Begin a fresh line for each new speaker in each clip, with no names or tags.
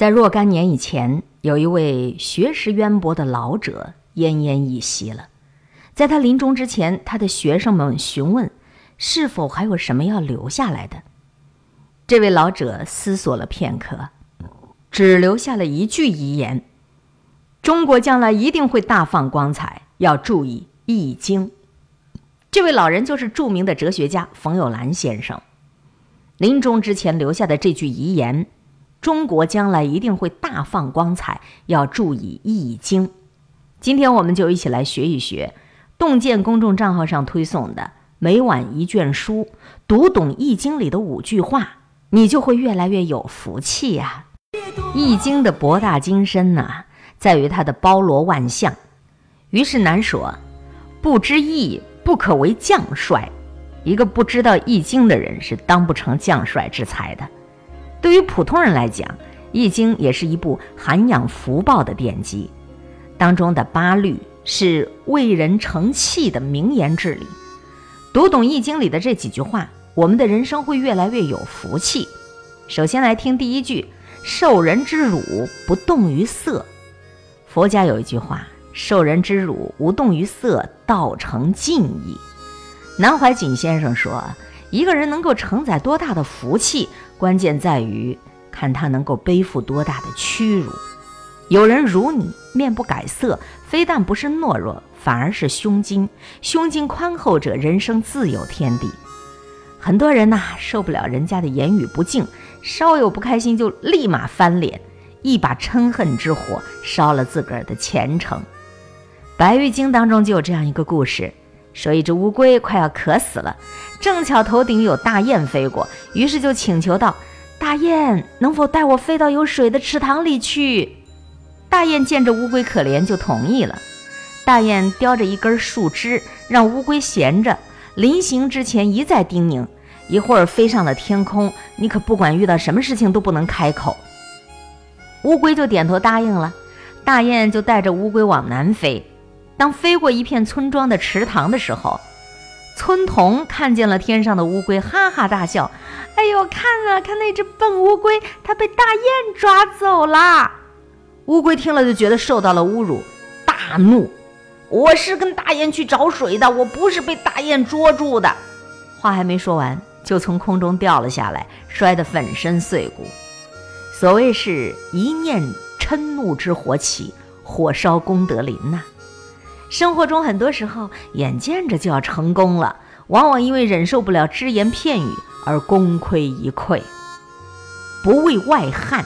在若干年以前，有一位学识渊博的老者奄奄一息了。在他临终之前，他的学生们询问是否还有什么要留下来的。这位老者思索了片刻，只留下了一句遗言：“中国将来一定会大放光彩，要注意《易经》。”这位老人就是著名的哲学家冯友兰先生。临终之前留下的这句遗言。中国将来一定会大放光彩，要注意《易经》。今天我们就一起来学一学，洞见公众账号上推送的每晚一卷书，读懂《易经》里的五句话，你就会越来越有福气呀！《易经》的博大精深呐，在于它的包罗万象。于是南说：“不知易，不可为将帅。”一个不知道《易经》的人是当不成将帅之才的。对于普通人来讲，《易经》也是一部涵养福报的典籍，当中的八律是为人成器的名言至理。读懂《易经》里的这几句话，我们的人生会越来越有福气。首先来听第一句：“受人之辱，不动于色。”佛家有一句话：“受人之辱，无动于色，道成静矣。”南怀瑾先生说。一个人能够承载多大的福气，关键在于看他能够背负多大的屈辱。有人辱你，面不改色，非但不是懦弱，反而是胸襟。胸襟宽厚者，人生自有天地。很多人呐，受不了人家的言语不敬，稍有不开心就立马翻脸，一把嗔恨之火烧了自个儿的前程。《白玉经》当中就有这样一个故事。说一只乌龟快要渴死了，正巧头顶有大雁飞过，于是就请求道：“大雁，能否带我飞到有水的池塘里去？”大雁见着乌龟可怜，就同意了。大雁叼着一根树枝，让乌龟衔着，临行之前一再叮咛：“一会儿飞上了天空，你可不管遇到什么事情都不能开口。”乌龟就点头答应了。大雁就带着乌龟往南飞。当飞过一片村庄的池塘的时候，村童看见了天上的乌龟，哈哈大笑：“哎呦，看啊，看那只笨乌龟，它被大雁抓走了。”乌龟听了就觉得受到了侮辱，大怒：“我是跟大雁去找水的，我不是被大雁捉住的。”话还没说完，就从空中掉了下来，摔得粉身碎骨。所谓是一念嗔怒之火起，火烧功德林呐。生活中很多时候，眼见着就要成功了，往往因为忍受不了只言片语而功亏一篑。不为外汉，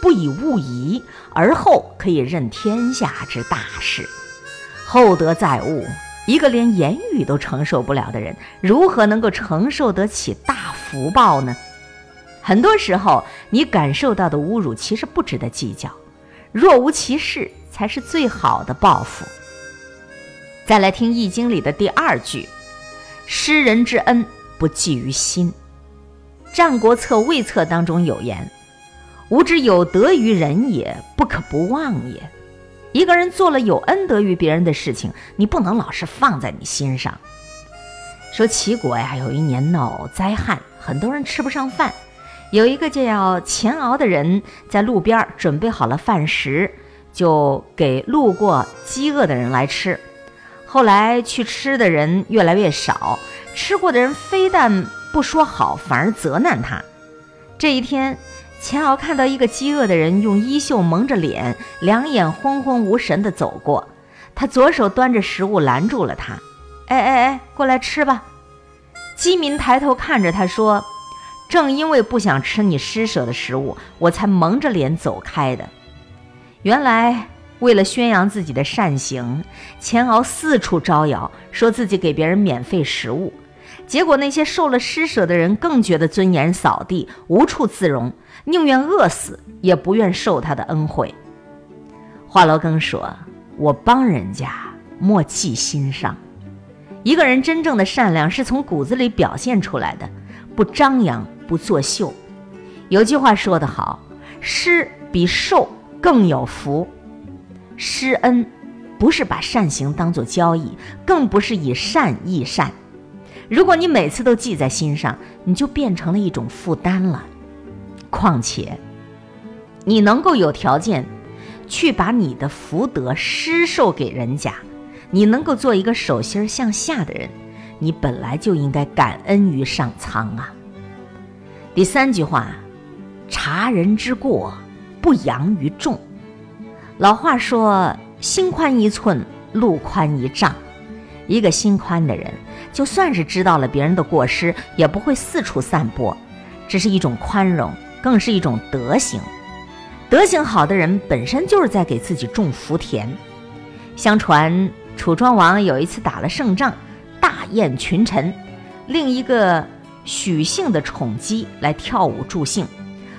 不以物移，而后可以任天下之大事。厚德载物，一个连言语都承受不了的人，如何能够承受得起大福报呢？很多时候，你感受到的侮辱其实不值得计较，若无其事才是最好的报复。再来听《易经》里的第二句：“施人之恩，不记于心。”《战国策·魏策》当中有言：“吾之有德于人也，不可不忘也。”一个人做了有恩德于别人的事情，你不能老是放在你心上。说齐国呀，有一年闹灾害，很多人吃不上饭。有一个叫钱敖的人，在路边准备好了饭食，就给路过饥饿的人来吃。后来去吃的人越来越少，吃过的人非但不说好，反而责难他。这一天，钱敖看到一个饥饿的人用衣袖蒙着脸，两眼昏昏无神地走过，他左手端着食物拦住了他：“哎哎哎，过来吃吧！”饥民抬头看着他说：“正因为不想吃你施舍的食物，我才蒙着脸走开的。”原来。为了宣扬自己的善行，钱敖四处招摇，说自己给别人免费食物。结果那些受了施舍的人更觉得尊严扫地，无处自容，宁愿饿死也不愿受他的恩惠。华罗庚说：“我帮人家，莫记心上。一个人真正的善良是从骨子里表现出来的，不张扬，不作秀。有句话说得好：施比受更有福。”施恩，不是把善行当做交易，更不是以善易善。如果你每次都记在心上，你就变成了一种负担了。况且，你能够有条件去把你的福德施受给人家，你能够做一个手心向下的人，你本来就应该感恩于上苍啊。第三句话，察人之过，不扬于众。老话说：“心宽一寸，路宽一丈。”一个心宽的人，就算是知道了别人的过失，也不会四处散播，这是一种宽容，更是一种德行。德行好的人，本身就是在给自己种福田。相传楚庄王有一次打了胜仗，大宴群臣，另一个许姓的宠姬来跳舞助兴。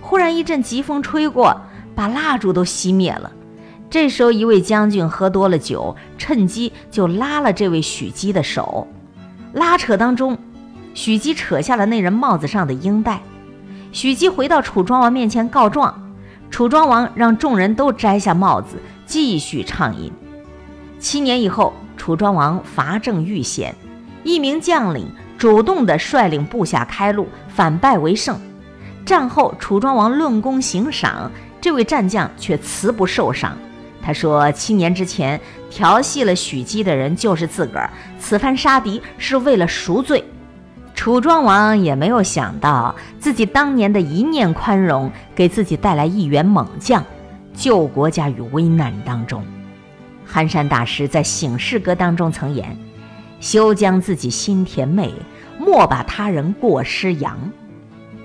忽然一阵疾风吹过，把蜡烛都熄灭了。这时候，一位将军喝多了酒，趁机就拉了这位许姬的手。拉扯当中，许姬扯下了那人帽子上的缨带。许姬回到楚庄王面前告状，楚庄王让众人都摘下帽子，继续畅饮。七年以后，楚庄王伐郑遇险，一名将领主动地率领部下开路，反败为胜。战后，楚庄王论功行赏，这位战将却辞不受赏。他说：“七年之前调戏了许姬的人就是自个儿，此番杀敌是为了赎罪。”楚庄王也没有想到自己当年的一念宽容，给自己带来一员猛将，救国家于危难当中。寒山大师在《醒世歌》当中曾言：“休将自己心甜美，莫把他人过失扬。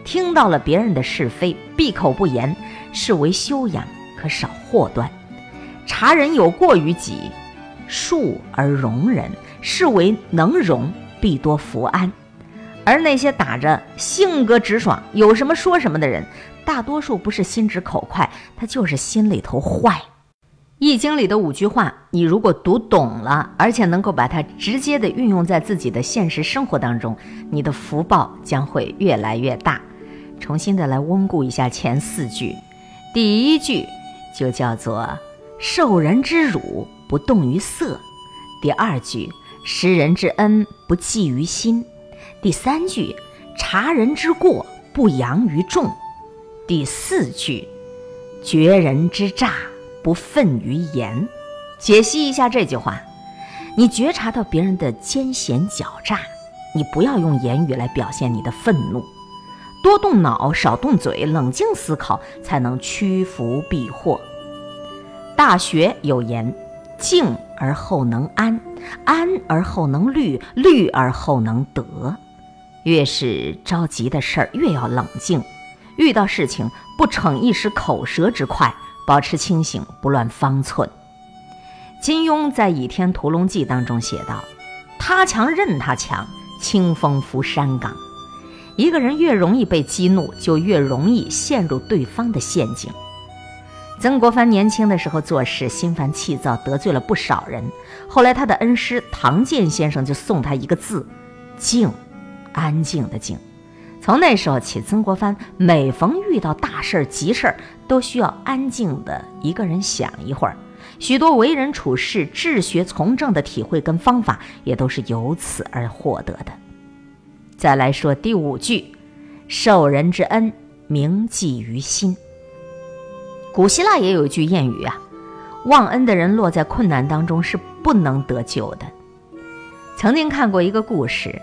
听到了别人的是非，闭口不言，是为修养，可少祸端。”察人有过于己，恕而容人，是为能容，必多福安。而那些打着性格直爽、有什么说什么的人，大多数不是心直口快，他就是心里头坏。易经里的五句话，你如果读懂了，而且能够把它直接的运用在自己的现实生活当中，你的福报将会越来越大。重新的来温故一下前四句，第一句就叫做。受人之辱不动于色，第二句施人之恩不记于心，第三句察人之过不扬于众，第四句绝人之诈不愤于言。解析一下这句话，你觉察到别人的奸险狡诈，你不要用言语来表现你的愤怒，多动脑少动嘴，冷静思考，才能趋福避祸。大学有言：“静而后能安，安而后能虑，虑而后能得。”越是着急的事儿，越要冷静。遇到事情不逞一时口舌之快，保持清醒，不乱方寸。金庸在《倚天屠龙记》当中写道：“他强任他强，清风拂山岗。”一个人越容易被激怒，就越容易陷入对方的陷阱。曾国藩年轻的时候做事心烦气躁，得罪了不少人。后来他的恩师唐建先生就送他一个字：静，安静的静。从那时候起，曾国藩每逢遇到大事儿、急事儿，都需要安静的一个人想一会儿。许多为人处事、治学从政的体会跟方法，也都是由此而获得的。再来说第五句：受人之恩，铭记于心。古希腊也有一句谚语啊，忘恩的人落在困难当中是不能得救的。曾经看过一个故事，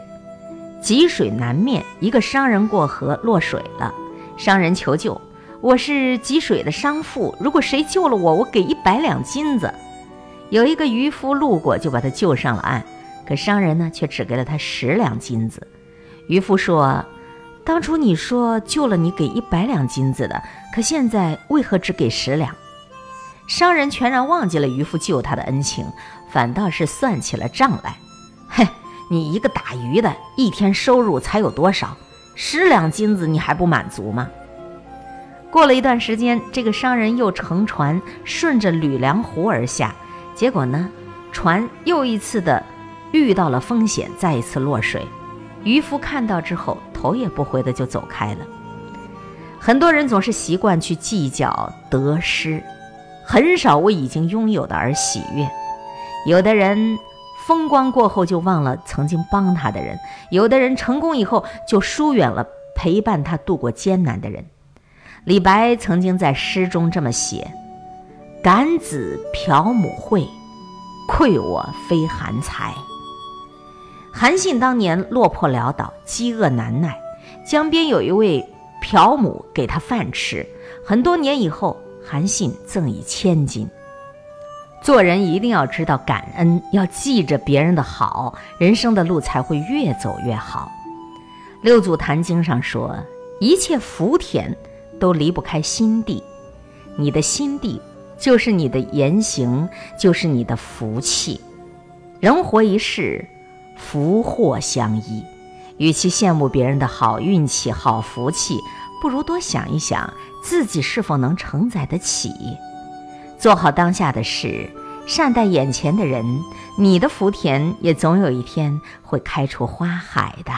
积水难面，一个商人过河落水了，商人求救：“我是积水的商妇，如果谁救了我，我给一百两金子。”有一个渔夫路过，就把他救上了岸，可商人呢却只给了他十两金子。渔夫说。当初你说救了你给一百两金子的，可现在为何只给十两？商人全然忘记了渔夫救他的恩情，反倒是算起了账来。嘿，你一个打鱼的，一天收入才有多少？十两金子你还不满足吗？过了一段时间，这个商人又乘船顺着吕梁湖而下，结果呢，船又一次的遇到了风险，再一次落水。渔夫看到之后。头也不回的就走开了。很多人总是习惯去计较得失，很少为已经拥有的而喜悦。有的人风光过后就忘了曾经帮他的人，有的人成功以后就疏远了陪伴他度过艰难的人。李白曾经在诗中这么写：“感子朴母惠，愧我非寒才。”韩信当年落魄潦倒，饥饿难耐，江边有一位漂母给他饭吃。很多年以后，韩信赠以千金。做人一定要知道感恩，要记着别人的好，人生的路才会越走越好。六祖坛经上说：“一切福田都离不开心地，你的心地就是你的言行，就是你的福气。人活一世，福祸相依，与其羡慕别人的好运气、好福气，不如多想一想自己是否能承载得起。做好当下的事，善待眼前的人，你的福田也总有一天会开出花海的。”